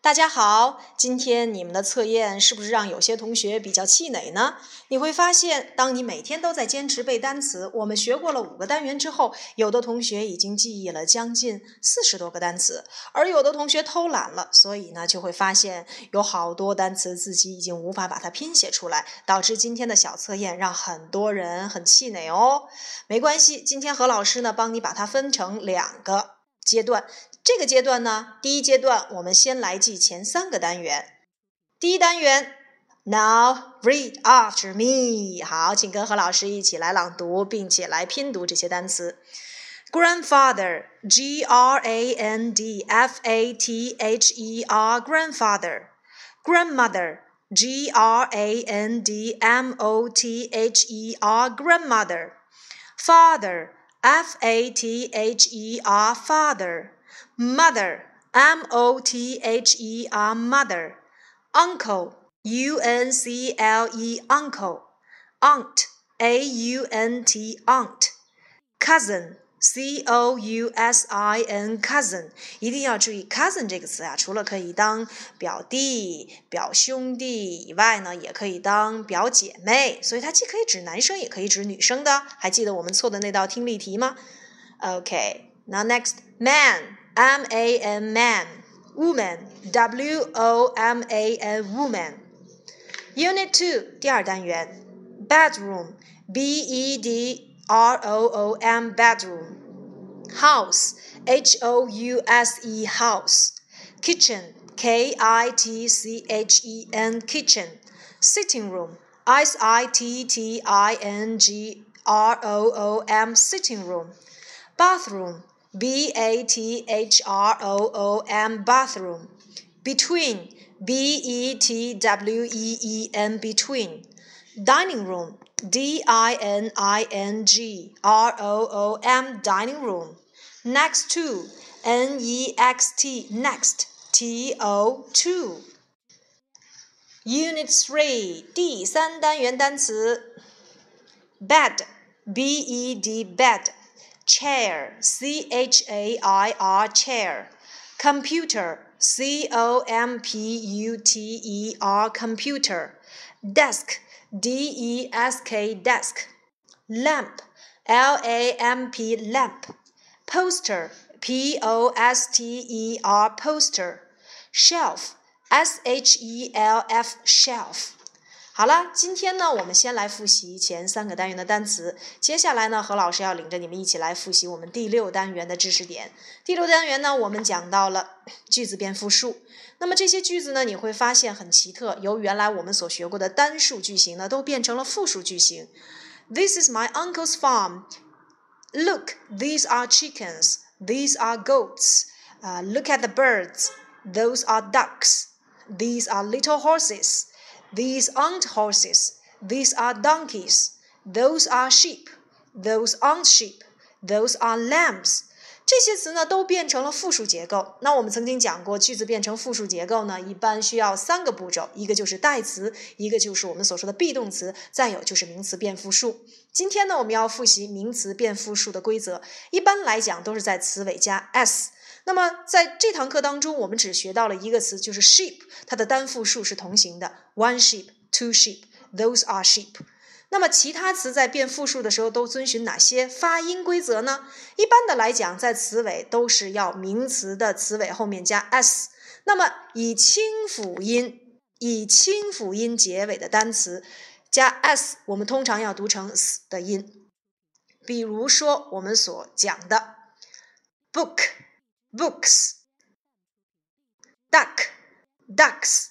大家好，今天你们的测验是不是让有些同学比较气馁呢？你会发现，当你每天都在坚持背单词，我们学过了五个单元之后，有的同学已经记忆了将近四十多个单词，而有的同学偷懒了，所以呢，就会发现有好多单词自己已经无法把它拼写出来，导致今天的小测验让很多人很气馁哦。没关系，今天何老师呢，帮你把它分成两个阶段。这个阶段呢，第一阶段我们先来记前三个单元。第一单元，Now read after me。好，请跟何老师一起来朗读，并且来拼读这些单词。Grandfather，G R A N D F A T H E R grandfather。Grandmother，G R A N D M O T H E R grandmother。Father，F A T H E R father。mother, M O T H E R, mother, uncle, U N C L E, uncle, aunt, A U N T, aunt, cousin, C O U S I N cousin，一定要注意 cousin 这个词啊，除了可以当表弟、表兄弟以外呢，也可以当表姐妹，所以它既可以指男生，也可以指女生的。还记得我们错的那道听力题吗？OK，now next man。 M A N man, woman, W O M A N woman. Unit Two 第二单元，bedroom, B E D R O O M bedroom. House, H O U S E house. Kitchen, K I T C H E N kitchen. Sitting room, S I T T I N G R O O M sitting room. Bathroom. B A T H R O O M bathroom. Between B E T W E E N between. Dining room D I N I N G R O O M dining room. Next to N E X T next T O two. Unit Three 第三单元单词 bed B E D bed chair, C H A I R, chair. Computer, C O M P U T E R, computer. Desk, D E S K, desk. Lamp, L A M P, lamp. Poster, P O S T E R, poster. Shelf, S H E L F, shelf. 好了，今天呢，我们先来复习前三个单元的单词。接下来呢，何老师要领着你们一起来复习我们第六单元的知识点。第六单元呢，我们讲到了句子变复数。那么这些句子呢，你会发现很奇特，由原来我们所学过的单数句型呢，都变成了复数句型。This is my uncle's farm. Look, these are chickens. These are goats. Uh, look at the birds. Those are ducks. These are little horses. These aren't horses. These are donkeys. Those are sheep. Those aren't sheep. Those are lambs. 这些词呢都变成了复数结构。那我们曾经讲过，句子变成复数结构呢，一般需要三个步骤：一个就是代词，一个就是我们所说的 be 动词，再有就是名词变复数。今天呢，我们要复习名词变复数的规则。一般来讲，都是在词尾加 s。那么在这堂课当中，我们只学到了一个词，就是 sheep，它的单复数是同形的，one sheep，two sheep，those are sheep。那么其他词在变复数的时候都遵循哪些发音规则呢？一般的来讲，在词尾都是要名词的词尾后面加 s。那么以清辅音、以清辅音结尾的单词加 s，我们通常要读成 s 的音。比如说我们所讲的 book。Books, duck, ducks，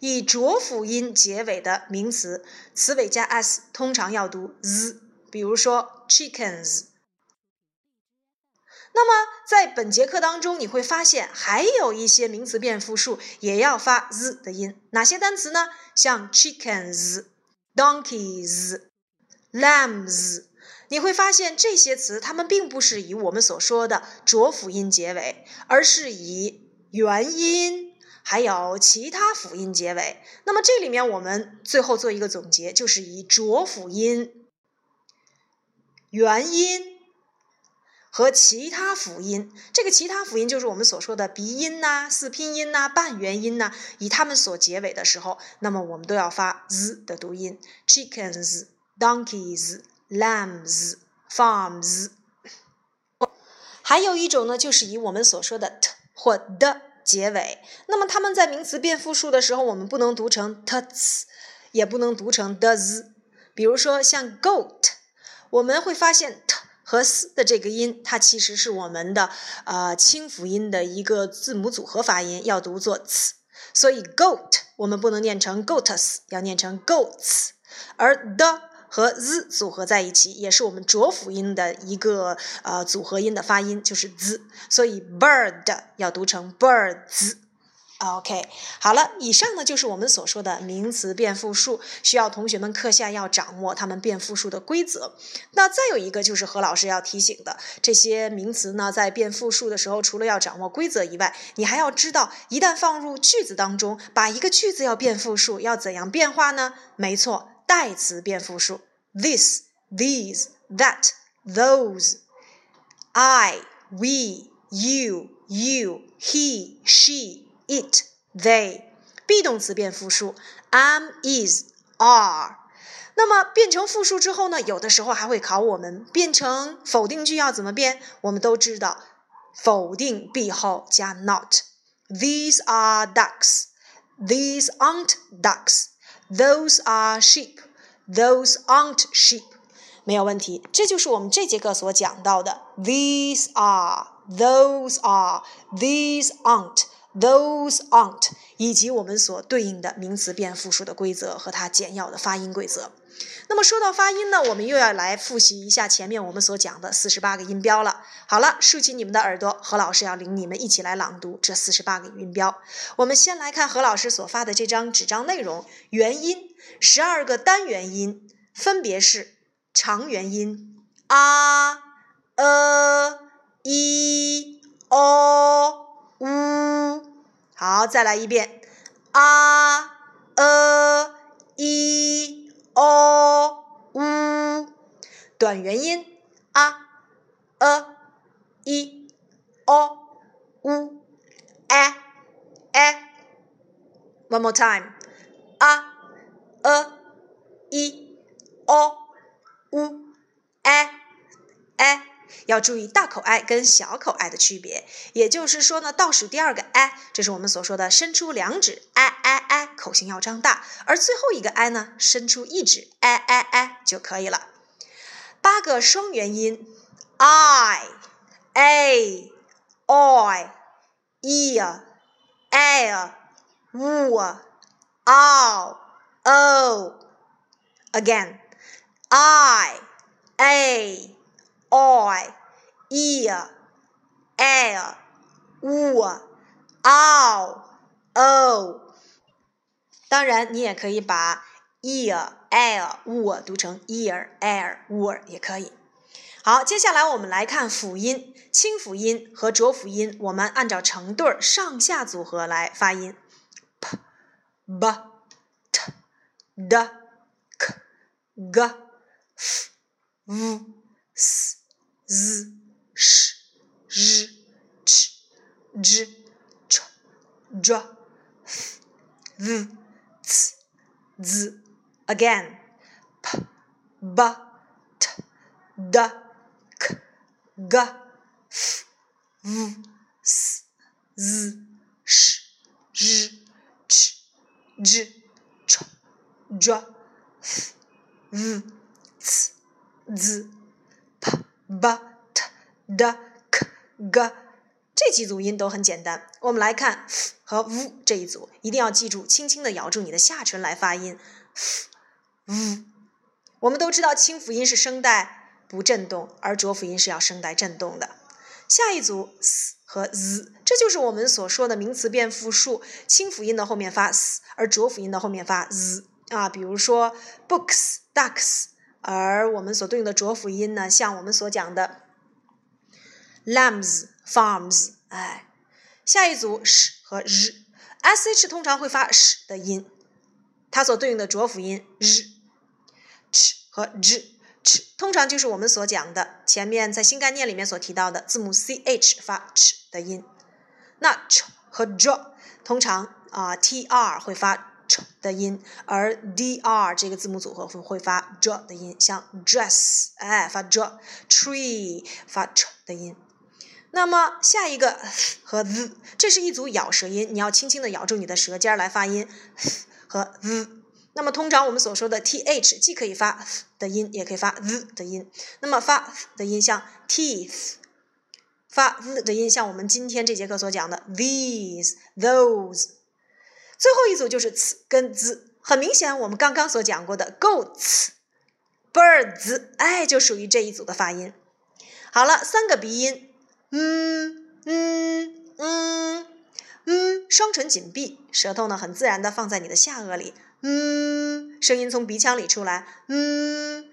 以浊辅音结尾的名词，词尾加 s，通常要读 z。比如说 chickens。那么在本节课当中，你会发现还有一些名词变复数也要发 z 的音。哪些单词呢？像 chickens、donkeys、lambs。你会发现这些词，它们并不是以我们所说的浊辅音结尾，而是以元音还有其他辅音结尾。那么这里面我们最后做一个总结，就是以浊辅音、元音和其他辅音，这个其他辅音就是我们所说的鼻音呐、四拼音呐、半元音呐，以它们所结尾的时候，那么我们都要发 z 的读音：chickens、donkeys、lambs、farms。还有一种呢，就是以我们所说的 t 或的结尾，那么它们在名词变复数的时候，我们不能读成 ts，也不能读成 d's。比如说像 goat，我们会发现 t。和 s 的这个音，它其实是我们的呃清辅音的一个字母组合发音，要读作 ts，所以 goat 我们不能念成 goats，要念成 goats。而 the 和 z 组合在一起，也是我们浊辅音的一个呃组合音的发音，就是 z，所以 bird 要读成 birds。OK，好了，以上呢就是我们所说的名词变复数，需要同学们课下要掌握它们变复数的规则。那再有一个就是何老师要提醒的，这些名词呢在变复数的时候，除了要掌握规则以外，你还要知道，一旦放入句子当中，把一个句子要变复数，要怎样变化呢？没错，代词变复数，this、these、that、those、I、we、you、you、he、she。it, they be 动词变复数，am, is, are。那么变成复数之后呢？有的时候还会考我们变成否定句要怎么变？我们都知道，否定 be 后加 not。These are ducks. These aren't ducks. Those are sheep. Those aren't sheep. 没有问题，这就是我们这节课所讲到的。These are, those are, these aren't。 Those aren't，以及我们所对应的名词变复数的规则和它简要的发音规则。那么说到发音呢，我们又要来复习一下前面我们所讲的四十八个音标了。好了，竖起你们的耳朵，何老师要领你们一起来朗读这四十八个音标。我们先来看何老师所发的这张纸张内容，元音十二个单元音分别是长元音啊、呃、一、o、u。好，再来一遍。啊、呃、一、哦，呜。短元音。啊、呃、一、哦，呜，哎，哎。One more time，啊、呃、一、o、u、a、a。要注意大口 i 跟小口 i 的区别，也就是说呢，倒数第二个 i，这是我们所说的伸出两指 i i i，口型要张大；而最后一个 i 呢，伸出一指 i i i 就可以了。八个双元音，i a o i e a，a，a，o，o，again，i a o. I ear, air, u, ow, o。当然，你也可以把 ear, air, u 读成 ear, air, u 也可以。好，接下来我们来看辅音，清辅音和浊辅音，我们按照成对儿上下组合来发音：p、b、t、d、k、g、f、v、s。z, sh, zh, ch, zh, ch, zh, f, v. Again, p, b, t, d, k, g, f, v, s, z, sh, zh, ch, zh, ch, zh, f, v, c, z. b t d k g 这几组音都很简单，我们来看 f 和 v 这一组，一定要记住，轻轻的咬住你的下唇来发音。f v，我们都知道清辅音是声带不振动，而浊辅音是要声带振动的。下一组 s 和 z，这就是我们所说的名词变复数，清辅音的后面发 s，而浊辅音的后面发 z 啊，比如说 books ducks。而我们所对应的浊辅音呢，像我们所讲的 lambs farms，哎，下一组 sh 和 r，sh 通常会发 sh 的音，它所对应的浊辅音 r，ch 和 zh，ch 通常就是我们所讲的前面在新概念里面所提到的字母 ch 发 ch 的音。那 ch 和 j 通常啊 tr 会发 ch 的音，而 dr 这个字母组合会会发 j 的音，像 dress 哎发 j，tree 发 ch 的音。那么下一个和 z，这是一组咬舌音，你要轻轻的咬住你的舌尖来发音和 z。那么通常我们所说的 th 既可以发的音，也可以发 z 的音。那么发的音像 teeth，发 z 的音像我们今天这节课所讲的 these those。最后一组就是 c 跟 z，很明显我们刚刚所讲过的 goats birds，哎，就属于这一组的发音。好了，三个鼻音。嗯嗯嗯嗯，双唇紧闭，舌头呢很自然的放在你的下颚里，嗯，声音从鼻腔里出来，嗯。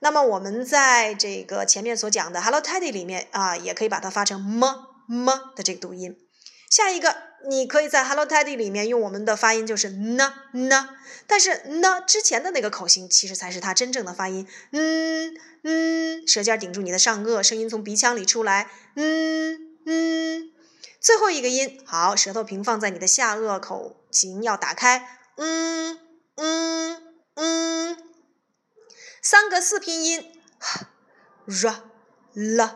那么我们在这个前面所讲的 Hello Teddy 里面啊，也可以把它发成么么的这个读音。下一个，你可以在 Hello Teddy 里面用我们的发音就是呢呢，但是呢之前的那个口型其实才是它真正的发音，嗯。嗯，舌尖顶住你的上颚，声音从鼻腔里出来。嗯嗯，最后一个音，好，舌头平放在你的下颚，口型要打开。嗯嗯嗯，三个四拼音，r l，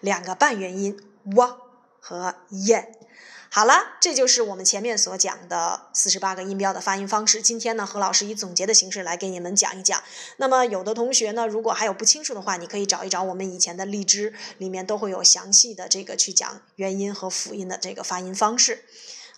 两个半元音，w 和 y。好了，这就是我们前面所讲的四十八个音标的发音方式。今天呢，何老师以总结的形式来给你们讲一讲。那么，有的同学呢，如果还有不清楚的话，你可以找一找我们以前的荔枝，里面都会有详细的这个去讲元音和辅音的这个发音方式。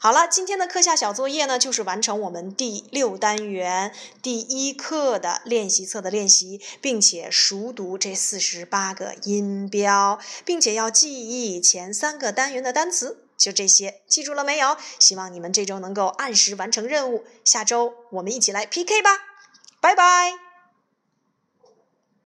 好了，今天的课下小作业呢，就是完成我们第六单元第一课的练习册的练习，并且熟读这四十八个音标，并且要记忆前三个单元的单词。就这些，记住了没有？希望你们这周能够按时完成任务。下周我们一起来 PK 吧，拜拜。